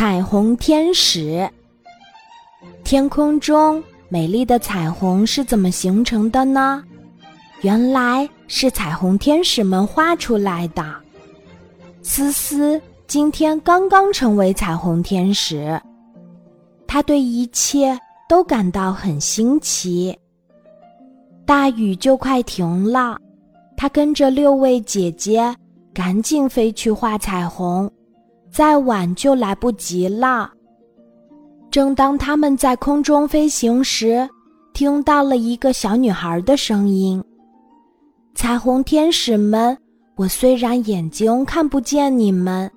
彩虹天使。天空中美丽的彩虹是怎么形成的呢？原来是彩虹天使们画出来的。思思今天刚刚成为彩虹天使，他对一切都感到很新奇。大雨就快停了，他跟着六位姐姐赶紧飞去画彩虹。再晚就来不及了。正当他们在空中飞行时，听到了一个小女孩的声音：“彩虹天使们，我虽然眼睛看不见你们，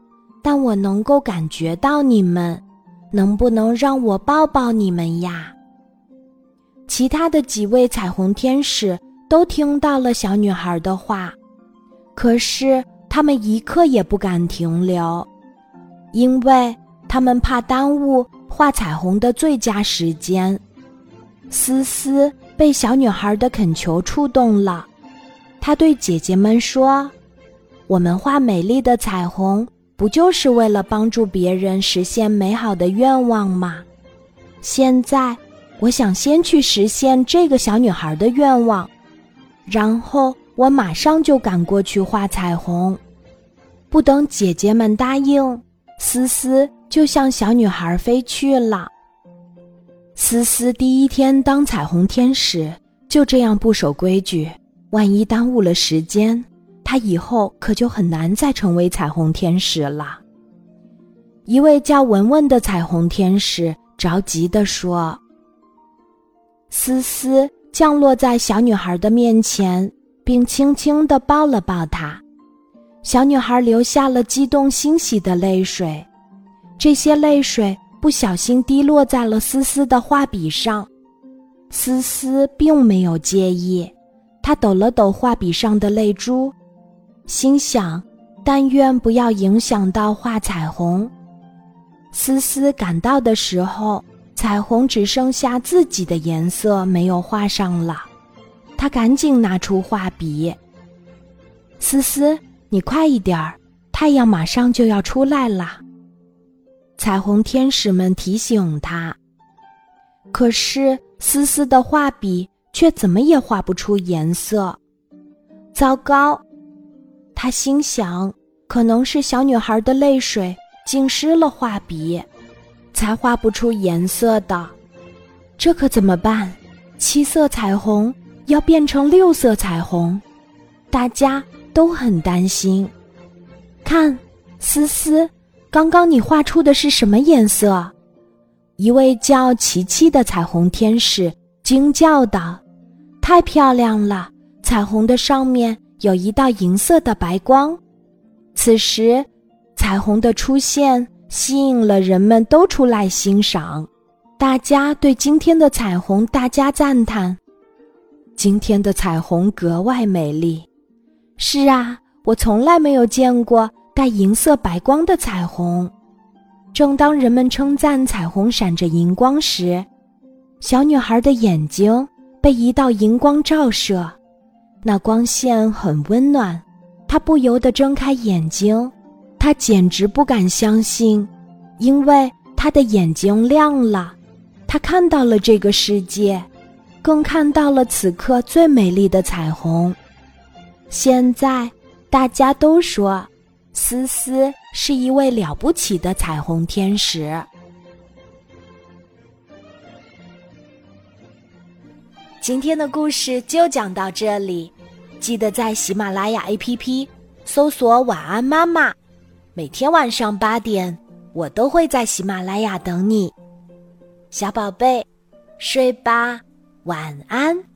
但我能够感觉到你们。能不能让我抱抱你们呀？”其他的几位彩虹天使都听到了小女孩的话，可是他们一刻也不敢停留。因为他们怕耽误画彩虹的最佳时间，思思被小女孩的恳求触动了。她对姐姐们说：“我们画美丽的彩虹，不就是为了帮助别人实现美好的愿望吗？现在，我想先去实现这个小女孩的愿望，然后我马上就赶过去画彩虹。不等姐姐们答应。”思思就向小女孩飞去了。思思第一天当彩虹天使，就这样不守规矩，万一耽误了时间，她以后可就很难再成为彩虹天使了。一位叫文文的彩虹天使着急地说：“思思降落在小女孩的面前，并轻轻地抱了抱她。”小女孩流下了激动欣喜的泪水，这些泪水不小心滴落在了思思的画笔上。思思并没有介意，她抖了抖画笔上的泪珠，心想：但愿不要影响到画彩虹。思思赶到的时候，彩虹只剩下自己的颜色没有画上了，她赶紧拿出画笔。思思。你快一点儿，太阳马上就要出来了。彩虹天使们提醒他。可是思思的画笔却怎么也画不出颜色。糟糕，他心想，可能是小女孩的泪水浸湿了画笔，才画不出颜色的。这可怎么办？七色彩虹要变成六色彩虹，大家。都很担心。看，思思，刚刚你画出的是什么颜色？一位叫琪琪的彩虹天使惊叫道：“太漂亮了！彩虹的上面有一道银色的白光。”此时，彩虹的出现吸引了人们都出来欣赏，大家对今天的彩虹大加赞叹。今天的彩虹格外美丽。是啊，我从来没有见过带银色白光的彩虹。正当人们称赞彩虹闪着银光时，小女孩的眼睛被一道银光照射，那光线很温暖，她不由得睁开眼睛。她简直不敢相信，因为她的眼睛亮了，她看到了这个世界，更看到了此刻最美丽的彩虹。现在，大家都说，思思是一位了不起的彩虹天使。今天的故事就讲到这里，记得在喜马拉雅 APP 搜索“晚安妈妈”，每天晚上八点，我都会在喜马拉雅等你，小宝贝，睡吧，晚安。